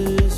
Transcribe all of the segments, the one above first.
kisses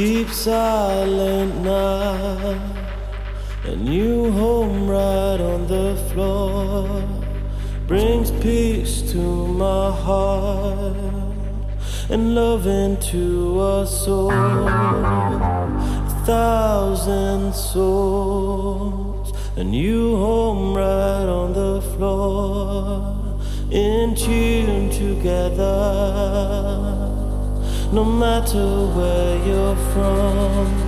Keep silent now. A new home right on the floor brings peace to my heart and love into a soul. A thousand souls, a new home right on the floor, in tune together no matter where you're from.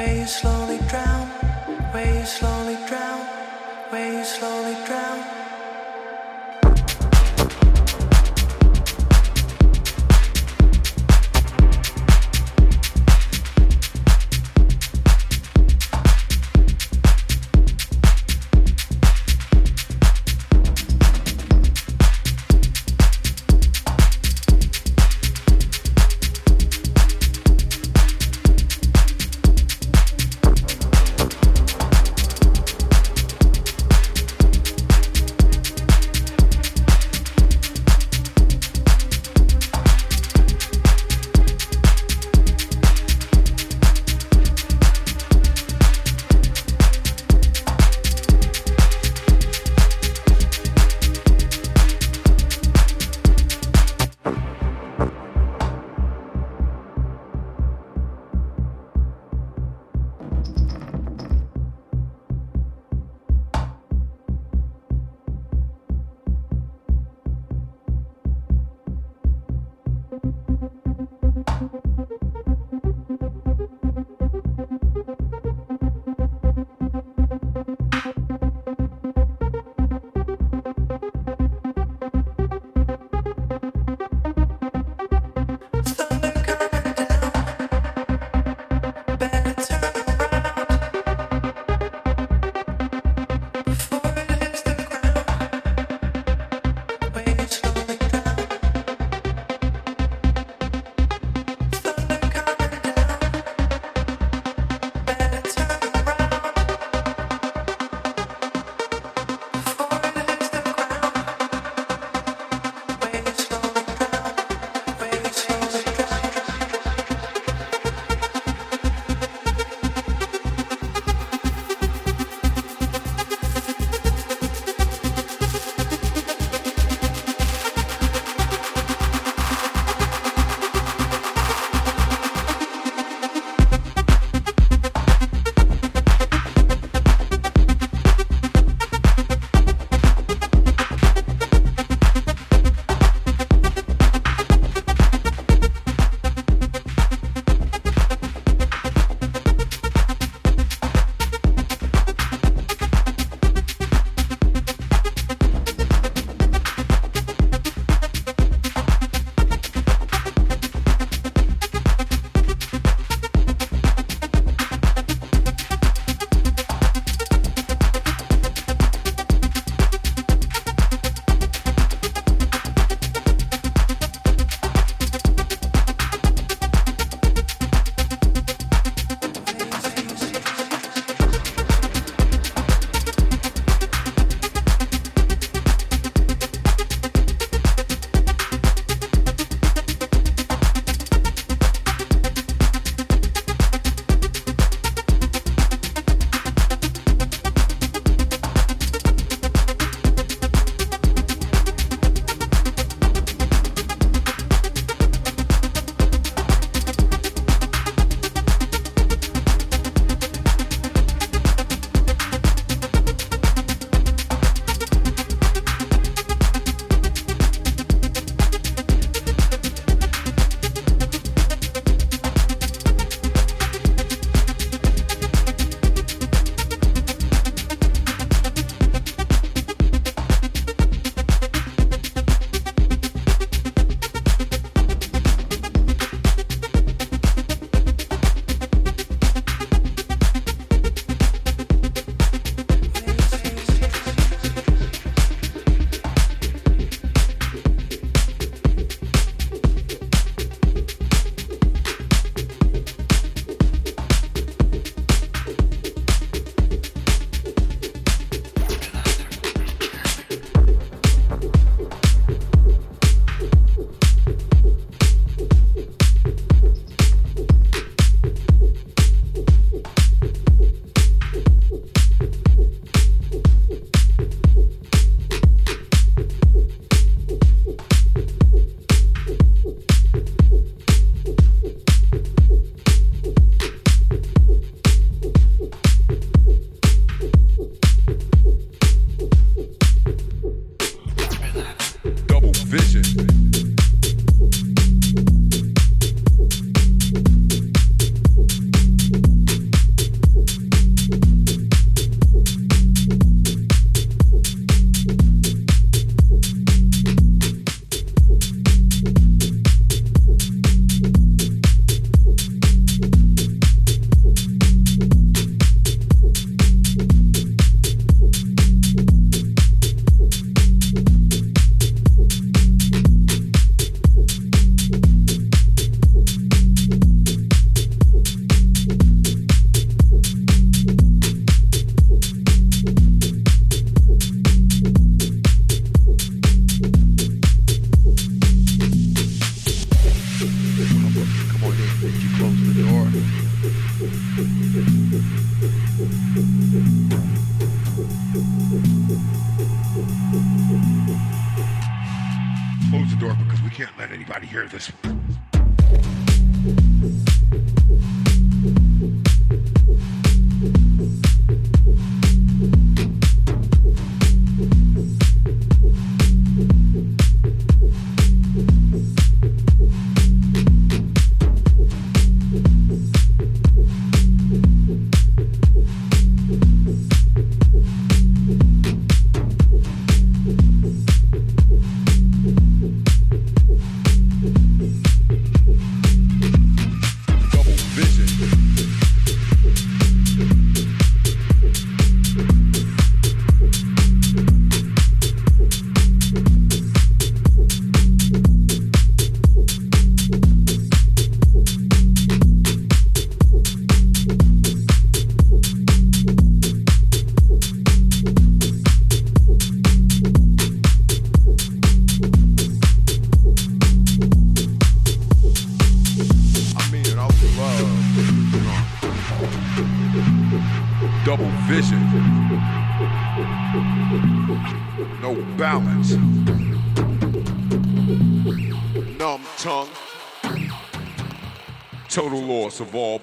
where you slowly drown, where you slowly drown, where you slowly drown.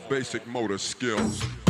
Basic motor skills.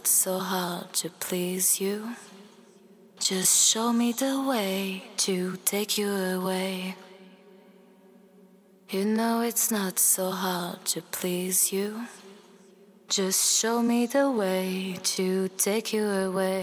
Not so hard to please you. Just show me the way to take you away. You know it's not so hard to please you. Just show me the way to take you away.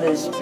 Till